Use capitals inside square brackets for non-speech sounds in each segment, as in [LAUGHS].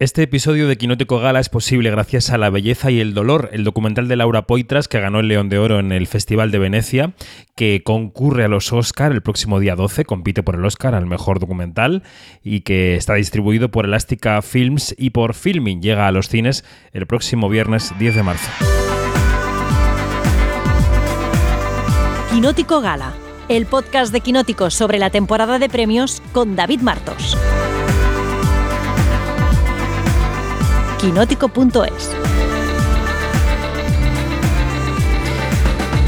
Este episodio de Quinótico Gala es posible gracias a La Belleza y el Dolor, el documental de Laura Poitras que ganó el León de Oro en el Festival de Venecia, que concurre a los Oscar el próximo día 12, compite por el Oscar al mejor documental y que está distribuido por Elástica Films y por Filming. Llega a los cines el próximo viernes 10 de marzo. Quinótico Gala, el podcast de Quinótico sobre la temporada de premios con David Martos. quinótico.es.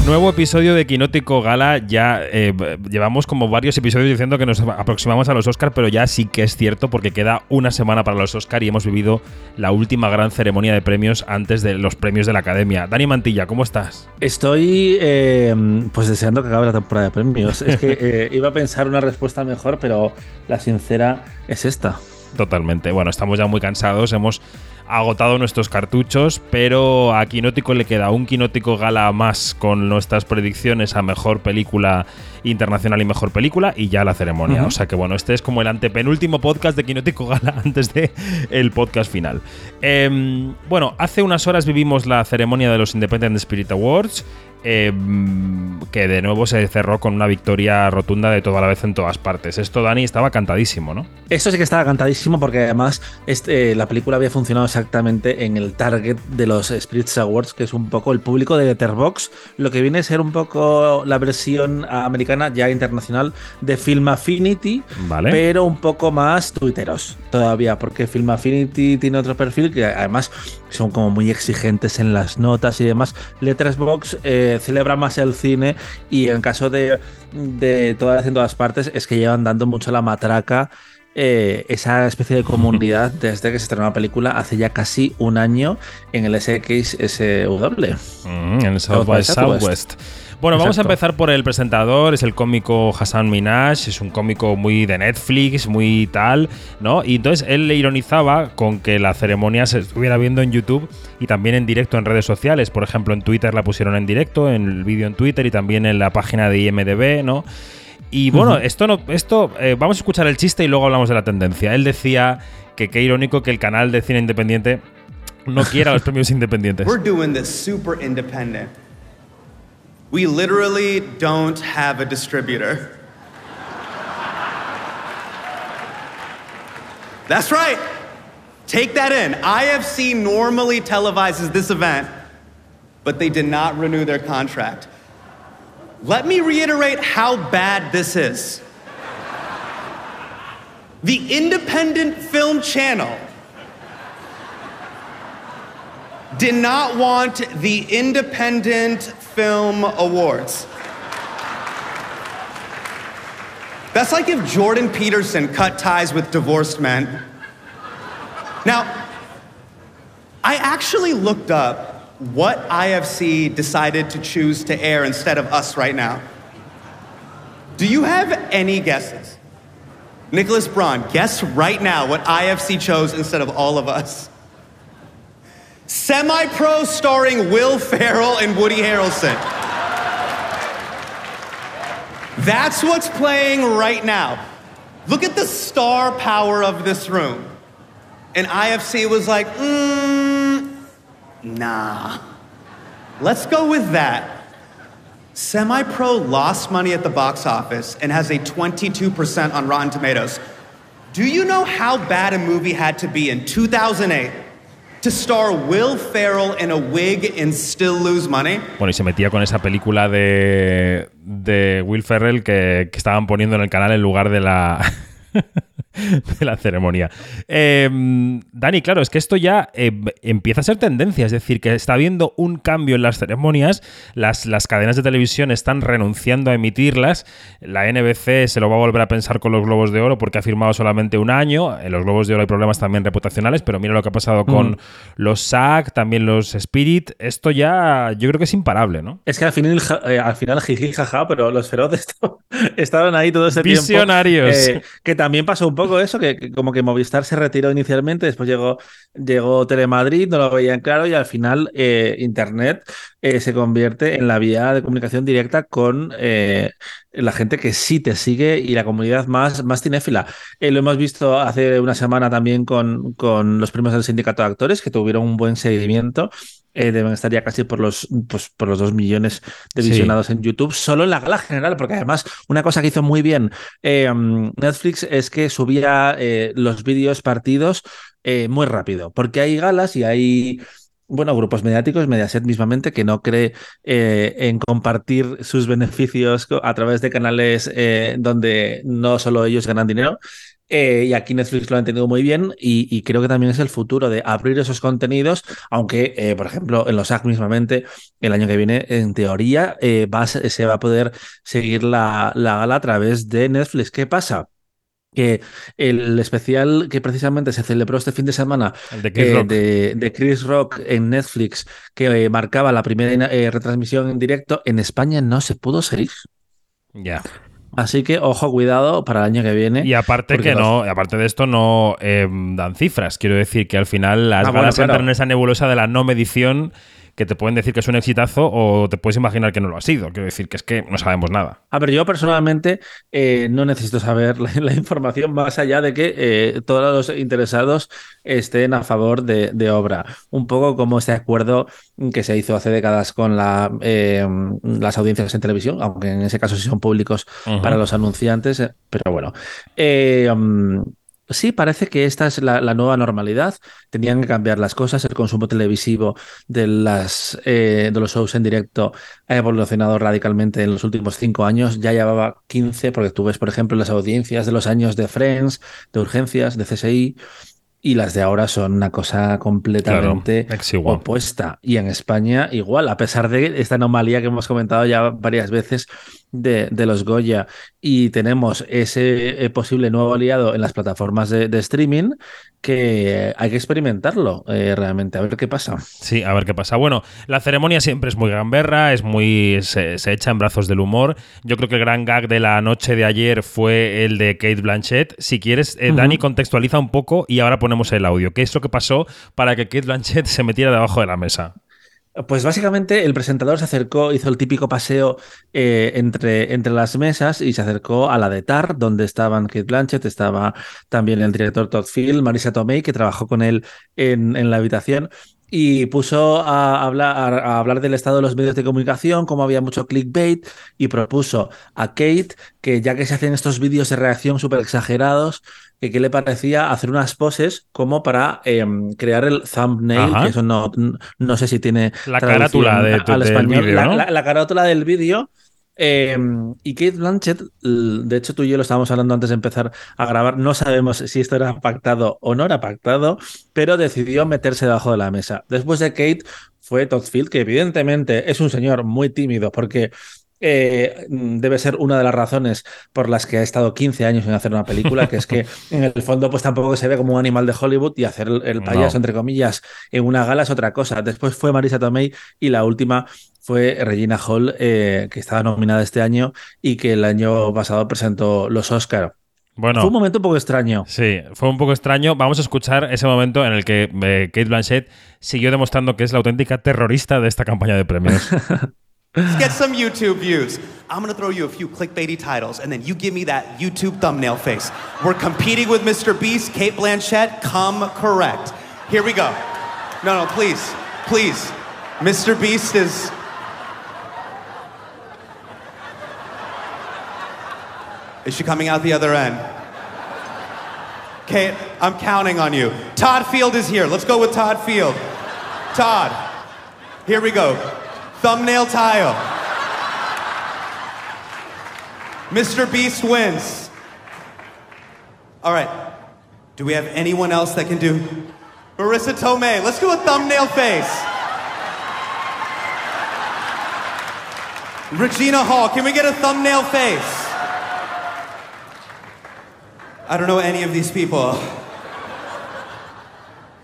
Nuevo episodio de Quinótico Gala. Ya eh, llevamos como varios episodios diciendo que nos aproximamos a los Oscar, pero ya sí que es cierto porque queda una semana para los Oscar y hemos vivido la última gran ceremonia de premios antes de los premios de la Academia. Dani Mantilla, ¿cómo estás? Estoy eh, pues deseando que acabe la temporada de premios. Es que eh, [LAUGHS] iba a pensar una respuesta mejor, pero la sincera es esta. Totalmente. Bueno, estamos ya muy cansados. Hemos agotado nuestros cartuchos, pero a Quinótico le queda un Quinótico Gala más con nuestras predicciones a mejor película internacional y mejor película y ya la ceremonia. O sea que bueno, este es como el antepenúltimo podcast de Quinótico Gala [LAUGHS] antes de el podcast final. Em, bueno, hace unas horas vivimos la ceremonia de los Independent Spirit Awards. Em, que de nuevo se cerró con una victoria rotunda de toda la vez en todas partes. Esto, Dani, estaba cantadísimo, ¿no? Esto sí que estaba cantadísimo porque además este, la película había funcionado exactamente en el target de los Spirits Awards, que es un poco el público de Letterboxd, lo que viene a ser un poco la versión americana ya internacional de Film Affinity, vale. pero un poco más twitteros todavía, porque Film Affinity tiene otro perfil que además son como muy exigentes en las notas y demás. Letterboxd eh, celebra más el cine y en caso de, de todas en todas partes es que llevan dando mucho la matraca eh, esa especie de comunidad [LAUGHS] desde que se estrenó la película hace ya casi un año en el SXSW. Mm, en el South by Southwest. Bueno, vamos a empezar por el presentador, es el cómico Hassan Minaj, es un cómico muy de Netflix, muy tal, ¿no? Y entonces él le ironizaba con que la ceremonia se estuviera viendo en YouTube y también en directo en redes sociales, por ejemplo en Twitter la pusieron en directo, en el vídeo en Twitter y también en la página de IMDB, ¿no? Y bueno, esto no, esto eh, vamos a escuchar el chiste y luego hablamos de la tendencia. Él decía que qué irónico que el canal de cine independiente no quiera los [LAUGHS] premios independientes. We're doing this super independent. We literally don't have a distributor. That's right. Take that in. IFC normally televises this event, but they did not renew their contract. Let me reiterate how bad this is. The Independent Film Channel did not want the Independent Film Awards. That's like if Jordan Peterson cut ties with divorced men. Now, I actually looked up what IFC decided to choose to air instead of us right now. Do you have any guesses? Nicholas Braun, guess right now what IFC chose instead of all of us. Semi Pro starring Will Ferrell and Woody Harrelson. That's what's playing right now. Look at the star power of this room. And IFC was like, mm, nah. Let's go with that. Semi Pro lost money at the box office and has a 22% on Rotten Tomatoes. Do you know how bad a movie had to be in 2008 to star Will Ferrell in a wig and still lose money? Bueno, y se metía con esa película de, de Will Ferrell que, que estaban poniendo en el canal en lugar de la. [LAUGHS] [LAUGHS] de la ceremonia. Eh, Dani, claro, es que esto ya eh, empieza a ser tendencia, es decir, que está habiendo un cambio en las ceremonias, las, las cadenas de televisión están renunciando a emitirlas, la NBC se lo va a volver a pensar con los Globos de Oro porque ha firmado solamente un año, en los Globos de Oro hay problemas también reputacionales, pero mira lo que ha pasado con Mm. los SAG, también los Spirit, esto ya yo creo que es imparable, ¿no? Es que al final, eh, al final jiji, jaja, pero los feroces [LAUGHS] Estaban ahí todo ese tiempo. Visionarios. Eh, que también pasó un poco eso, que, como que Movistar se retiró inicialmente, después llegó, llegó Telemadrid, no lo veían claro y al final eh, Internet eh, se convierte en la vía de comunicación directa con eh, la gente que sí te sigue y la comunidad más, más cinéfila. Lo hemos visto hace una semana también con, con los premios del sindicato de actores, que tuvieron un buen seguimiento. Eh, deben estar ya casi por los, pues, por los dos millones de Sí. visionados en YouTube, solo en la gala general, porque además una cosa que hizo muy bien eh, Netflix es que subía eh, los vídeos partidos eh, muy rápido, porque hay galas y hay bueno, grupos mediáticos, Mediaset mismamente, que no cree eh, en compartir sus beneficios a través de canales eh, donde no solo ellos ganan dinero. Eh, y aquí Netflix lo ha entendido muy bien y, y creo que también es el futuro de abrir esos contenidos, aunque, eh, por ejemplo, en los SAG mismamente, el año que viene, en teoría, eh, va se va a poder seguir la, la gala a través de Netflix. ¿Qué pasa? Que el especial que precisamente se celebró este fin de semana de Chris eh, Rock. de, de Chris Rock en Netflix, que eh, marcaba la primera eh, retransmisión en directo, en España no se pudo seguir. Ya. Así que, ojo, cuidado para el año que viene. Y aparte que no, aparte de esto no eh, dan cifras. Quiero decir que al final las Ah, bueno, galas claro. entran en esa nebulosa de la no medición que te pueden decir que es un exitazo o te puedes imaginar que no lo ha sido. Quiero decir que es que no sabemos nada. A ver, yo personalmente eh, no necesito saber la, [LAUGHS] la información más allá de que eh, todos los interesados estén a favor de, de obra. Un poco como este acuerdo que se hizo hace décadas con la, eh, las audiencias en televisión, aunque en ese caso sí son públicos para los anunciantes, eh, pero bueno. Mm, sí, parece que esta es la, la nueva normalidad. Tenían que cambiar las cosas. El consumo televisivo de, las, eh, de los shows en directo ha evolucionado radicalmente en los últimos cinco años. Ya llevaba 15, porque tú ves, por ejemplo, las audiencias de los años de Friends, de Urgencias, de CSI. Y las de ahora son una cosa completamente Claro, opuesta. Y en España igual, a pesar de esta anomalía que hemos comentado ya varias veces de, de los Goya. Y tenemos ese eh, posible nuevo aliado en las plataformas de, de streaming que hay que experimentarlo eh, realmente, a ver qué pasa. Sí, a ver qué pasa. Bueno, la ceremonia siempre es muy gamberra, es muy. Se, se echa en brazos del humor. Yo creo que el gran gag de la noche de ayer fue el de Kate Blanchett. Si quieres, eh. Dani contextualiza un poco y ahora ponemos el audio. ¿Qué es lo que pasó para que Kate Blanchett se metiera debajo de la mesa? Pues básicamente el presentador se acercó, hizo el típico paseo eh, entre, entre las mesas y se acercó a la de TAR, donde estaban Kate Blanchett, estaba también el director Todd Field, Marisa Tomei, que trabajó con él en, en la habitación. Y puso a hablar, a hablar del estado de los medios de comunicación, cómo había mucho clickbait, y propuso a Kate que ya que se hacen estos vídeos de reacción súper exagerados, que qué le parecía hacer unas poses como para em, crear el thumbnail, Ajá. que eso no, no sé si tiene La carátula de- al del español. vídeo, la, ¿no? la- la carátula del vídeo. Eh, y Kate Blanchett, de hecho tú y yo lo estábamos hablando antes de empezar a grabar, no sabemos si esto era pactado o no era pactado, pero decidió meterse debajo de la mesa. Después de Kate fue Todd Field, que evidentemente es un señor muy tímido porque eh, debe ser una de las razones por las que ha estado 15 años en hacer una película, que es que [LAUGHS] en el fondo pues tampoco se ve como un animal de Hollywood y hacer el, el payaso, No. entre comillas, en una gala es otra cosa. Después fue Marisa Tomei y la última fue Regina Hall, eh, que estaba nominada este año y que el año pasado presentó los Oscar. Bueno. Fue un momento un poco extraño. Sí, fue un poco extraño. Vamos a escuchar ese momento en el que eh, Kate Blanchett siguió demostrando que es la auténtica terrorista de esta campaña de premios. [LAUGHS] Let's get some YouTube views. I'm gonna throw you a few clickbaity titles, and then you give me that YouTube thumbnail face. We're competing with Mr. Beast, Kate Blanchett. Come correct. Here we go. No, no, please, please. Mr. Beast is. Is she coming out the other end? Kate, I'm counting on you. Todd Field is here. Let's go with Todd Field. Todd, here we go. Thumbnail tile. Mr. Beast wins. All right. Do we have anyone else that can do? Marissa Tomei. Let's do a thumbnail face. Regina Hall. Can we get a thumbnail face? I don't know any of these people.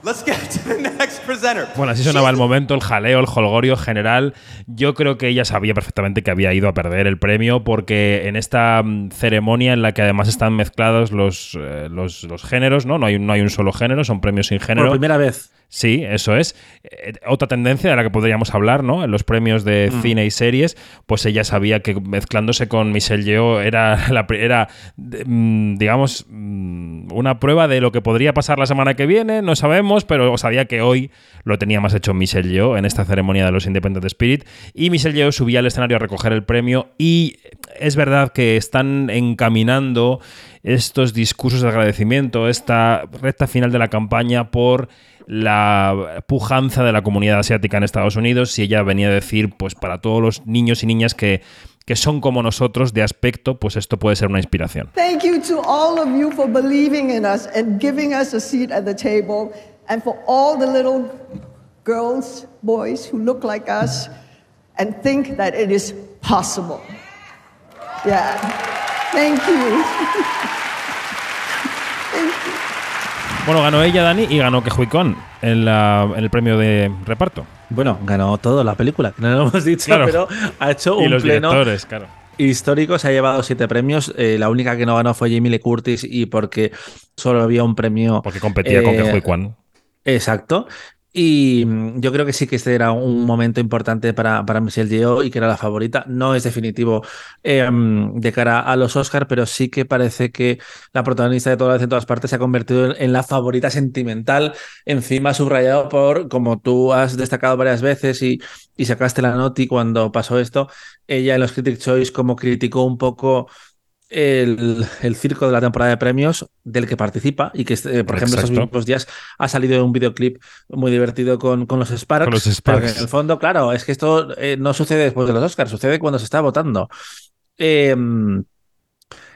Let's get to the. Bueno, así sonaba el momento, el jaleo, el holgorio general. Yo creo que ella sabía perfectamente que había ido a perder el premio porque en esta mm, ceremonia en la que además están mezclados los, eh, los, los géneros, ¿no? No hay, no hay un solo género, son premios sin género. Por primera vez. Sí, eso es. Eh, otra tendencia de la que podríamos hablar, ¿no? En los premios de Mm. cine y series, pues ella sabía que mezclándose con Michelle Yeoh era, [LAUGHS] la, era mm, digamos, mm, una prueba de lo que podría pasar la semana que viene, no sabemos, pero sabía que hoy lo tenía más hecho Michelle Yeoh en esta ceremonia de los Independent Spirit. Y Michelle Yeoh subía al escenario a recoger el premio y es verdad que están encaminando estos discursos de agradecimiento, esta recta final de la campaña por la pujanza de la comunidad asiática en Estados Unidos y ella venía a decir, pues para todos los niños y niñas que, que son como nosotros de aspecto, pues esto puede ser una inspiración. Thank you to all of you for believing in us and giving us a seat at the table, and for all the little girls, boys who look like us and think that it is possible. Yeah. Thank you. [LAUGHS] Bueno, ganó ella, Dani, y ganó Kejuicón en, la, en el premio de reparto. Bueno, ganó todo la película, que no lo hemos dicho, Claro. pero ha hecho y un los pleno directores, claro. histórico. Se ha llevado siete premios. Eh, la única que no ganó fue Jamie Lee Curtis y porque solo había un premio. Porque competía con eh, Kejuicón. Exacto. Y mm, yo creo que sí que este era un momento importante para, para Michelle Yeoh y que era la favorita. No es definitivo mm, de cara a los Oscars, pero sí que parece que la protagonista de todas en todas partes se ha convertido en, en la favorita sentimental, encima subrayado por, como tú has destacado varias veces y, y sacaste la noti cuando pasó esto, ella en los Critic Choice como criticó un poco el, el circo de la temporada de premios del que participa y que, eh, por ejemplo, estos Exacto. mismos días ha salido un videoclip muy divertido con, con los Sparks. Con los Sparks. en el fondo, claro, es que esto eh, no sucede después de los Oscars, sucede cuando se está votando. Eh,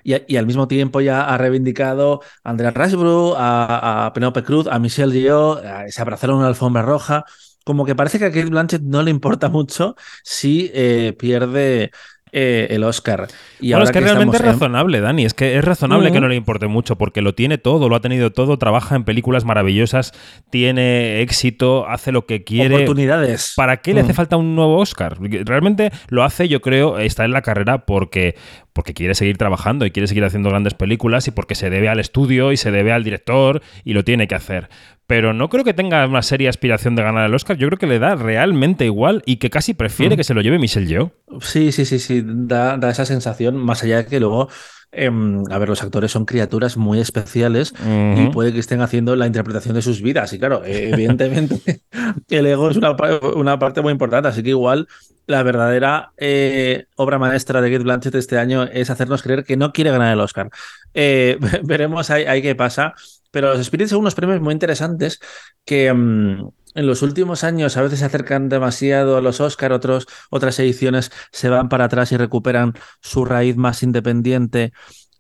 y, y al mismo tiempo ya ha reivindicado a Andrea Riseborough, a, a Penelope Cruz, a Michelle Yeoh, se abrazaron una alfombra roja. Como que parece que a Kate Blanchett no le importa mucho si eh, pierde eh, el Oscar. Y bueno, ahora es que, realmente es en- razonable, Dani. Es que es razonable que no le importe mucho porque lo tiene todo, lo ha tenido todo, trabaja en películas maravillosas, tiene éxito, hace lo que quiere. oportunidades. ¿Para qué le hace Mm. falta un nuevo Oscar? Realmente lo hace, yo creo, está en la carrera porque, porque quiere seguir trabajando y quiere seguir haciendo grandes películas y porque se debe al estudio y se debe al director y lo tiene que hacer. Pero no creo que tenga una seria aspiración de ganar el Oscar. Yo creo que le da realmente igual y que casi prefiere Mm. que se lo lleve Michelle Yeoh. Sí, sí, sí, sí, da, da esa sensación, más allá de que luego, em, a ver, los actores son criaturas muy especiales y Ujú. puede que estén haciendo la interpretación de sus vidas. Y claro, eh, evidentemente [LAUGHS] el ego es una, una parte muy importante, así que igual la verdadera eh, obra maestra de Kate Blanchett este año es hacernos creer que no quiere ganar el Oscar. Eh, [LAUGHS] veremos ahí, ahí qué pasa. Pero los Spirits son unos premios muy interesantes que mm, en los últimos años a veces se acercan demasiado a los Oscar, otros, otras ediciones se van para atrás y recuperan su raíz más independiente,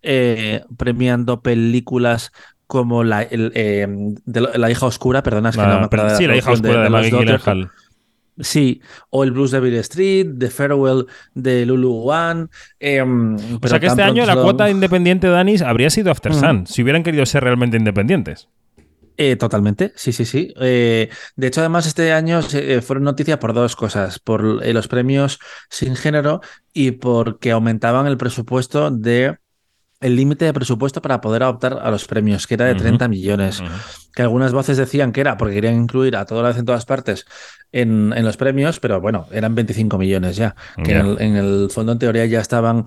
eh, premiando películas como la, el, eh, de la- hija oscura, perdona, es que La- no me acuerdo de sí, la hija oscura de, dos, Gyllenhaal. Sí, o el Blues de Bill Street, The Farewell de Lulu One. eh, O pero sea que este año la lo- cuota independiente, Dani, habría sido After Ujú. Sun, si hubieran querido ser realmente independientes. Eh, totalmente, sí, sí, sí. Eh, de hecho, además, este año eh, fueron noticia por dos cosas, por eh, los premios sin género y porque aumentaban el presupuesto de el límite de presupuesto para poder optar a los premios, que era de Ujú. 30 millones. Que algunas voces decían que era porque querían incluir a toda la vez en todas partes en, en los premios, pero bueno, eran 25 millones ya, que en, el, en el fondo, en teoría, ya estaban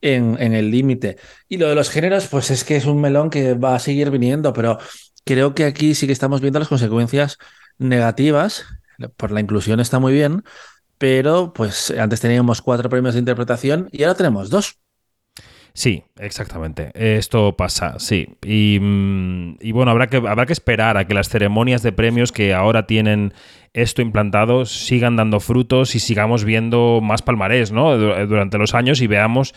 en, en el límite. Y lo de los géneros, pues es que es un melón que va a seguir viniendo, pero creo que aquí sí que estamos viendo las consecuencias negativas. Por la inclusión está muy bien, pero pues antes teníamos cuatro premios de interpretación y ahora tenemos dos. Sí, exactamente. Esto pasa, sí. Y, mm, y bueno, habrá que, habrá que esperar a que las ceremonias de premios que ahora tienen esto implantado sigan dando frutos y sigamos viendo más palmarés ¿no? Du- durante los años y veamos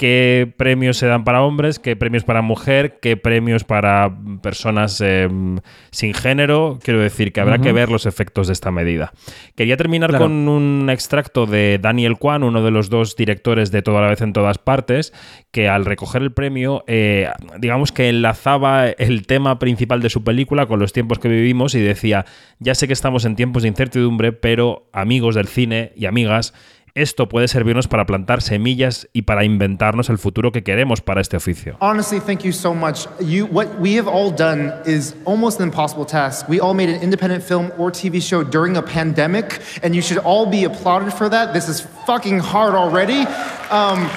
qué premios se dan para hombres, qué premios para mujer, qué premios para personas em, sin género. Quiero decir que habrá que ver los efectos de esta medida. Quería terminar con un extracto de Daniel Kwan, uno de los dos directores de Toda la vez en todas partes, que al recoger el premio, eh, digamos que enlazaba el tema principal de su película con los tiempos que vivimos y decía, ya sé que estamos en tiempos de incertidumbre, pero amigos del cine y amigas, esto puede servirnos para plantar semillas y para inventarnos el futuro que queremos para este oficio. Honestly, thank you so much. You, what we have all done is almost an impossible task. We all made an independent film or TV show during a pandemic, and you should all be applauded for that. This is fucking hard already. Um,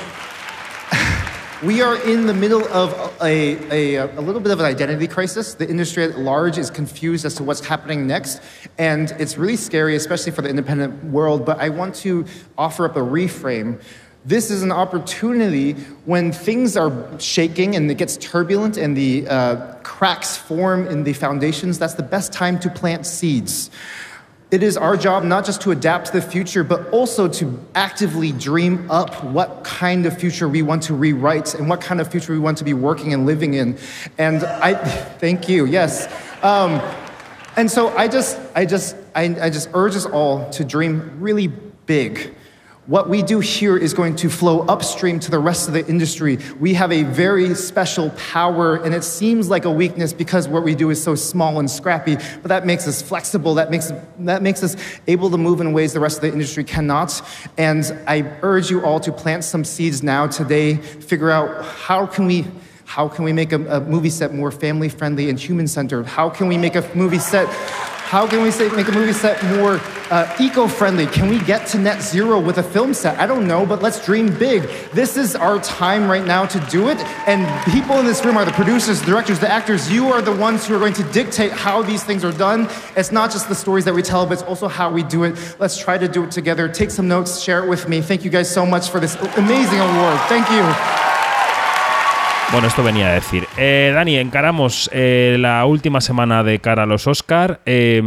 we are in the middle of a, a, a, little bit of an identity crisis. The industry at large is confused as to what's happening next, and it's really scary, especially for the independent world. But I want to offer up a reframe. This is an opportunity when things are shaking and it gets turbulent and the uh, cracks form in the foundations. That's the best time to plant seeds. It is our job not just to adapt to the future, but also to actively dream up what kind of future we want to rewrite and what kind of future we want to be working and living in. And I [LAUGHS] thank you, yes. Um, and so I just, I just, I, I just urge us all to dream really big what we do here is going to flow upstream to the rest of the industry. We have a very special power, and it seems like a weakness because what we do is so small and scrappy, but that makes us flexible. That makes, that makes us able to move in ways the rest of the industry cannot. And I urge you all to plant some seeds now today, figure out how can we how can we make a, a movie set more family friendly and human centered? How can we make a movie set how can we say, make a movie set more uh, eco friendly? Can we get to net zero with a film set? I don't know, but let's dream big. This is our time right now to do it. And people in this room are the producers, the directors, the actors. You are the ones who are going to dictate how these things are done. It's not just the stories that we tell, but it's also how we do it. Let's try to do it together. Take some notes, share it with me. Thank you guys so much for this amazing award. Thank you. Bueno, esto venía a decir. Eh, Dani, encaramos eh, la última semana de cara a los Oscar. Eh,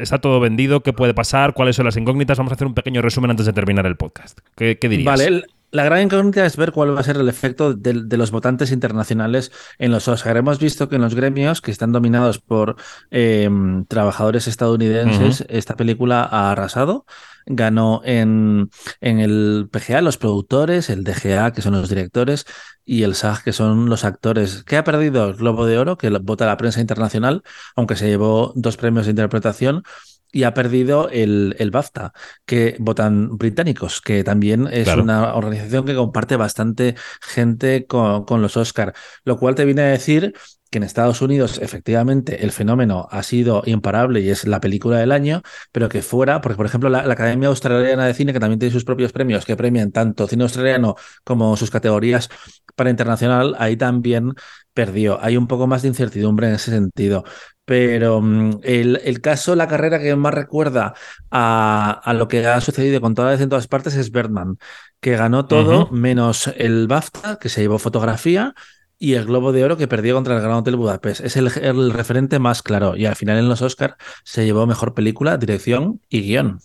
está todo vendido? ¿Qué puede pasar? ¿Cuáles son las incógnitas? Vamos a hacer un pequeño resumen antes de terminar el podcast. ¿Qué, qué dirías? Vale, la gran incógnita es ver cuál va a ser el efecto de, los votantes internacionales en los Oscar. Hemos visto que en los gremios, que están dominados por em, trabajadores estadounidenses, esta película ha arrasado. Ganó en, en, el PGA los productores, el DGA, que son los directores, y el SAG, que son los actores. ¿Qué ha perdido el Globo de Oro, que vota la prensa internacional, aunque se llevó dos premios de interpretación? y ha perdido el, el, BAFTA, que votan británicos, que también es una organización que comparte bastante gente con, con los Oscar, lo cual te viene a decir que en Estados Unidos efectivamente el fenómeno ha sido imparable y es la película del año, pero que fuera, porque por ejemplo la, Academia Australiana de Cine, que también tiene sus propios premios, que premian tanto cine australiano como sus categorías para internacional, ahí también perdió. Hay un poco más de incertidumbre en ese sentido. Pero mm, el, el, caso, la carrera que más recuerda a, a, lo que ha sucedido con toda vez en todas partes es Birdman, que ganó todo menos el BAFTA, que se llevó fotografía, y el Globo de Oro que perdió contra el Gran Hotel Budapest. Es el, el referente más claro. Y al final en los Oscars se llevó mejor película, dirección y guion.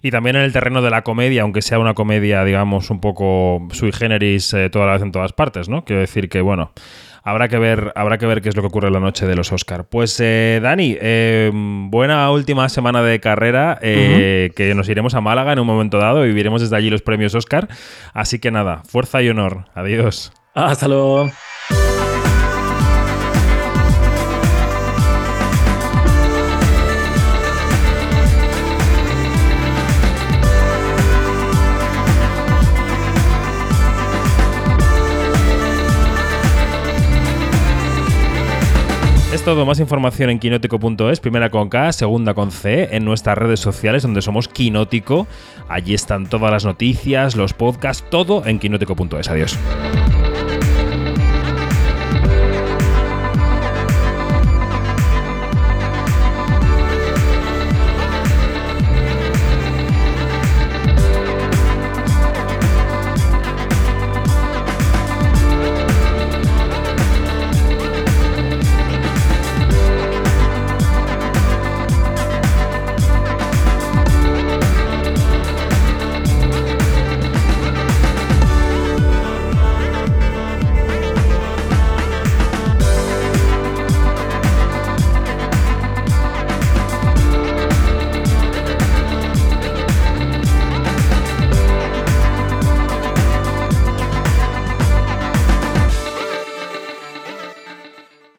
Y también en el terreno de la comedia, aunque sea una comedia, digamos, un poco sui generis eh, toda la vez en todas partes, ¿no? Quiero decir que, bueno, habrá que ver, habrá que ver qué es lo que ocurre la noche de los Oscar. Pues eh, Dani, eh, buena última semana de carrera, que nos iremos a Málaga en un momento dado y viviremos desde allí los premios Oscar. Así que nada, fuerza y honor. Adiós. Hasta luego. Es todo, más información en quinótico.es, primera con K, segunda con C, en nuestras redes sociales donde somos Quinótico. Allí están todas las noticias, los podcasts, todo en quinótico.es. Adiós.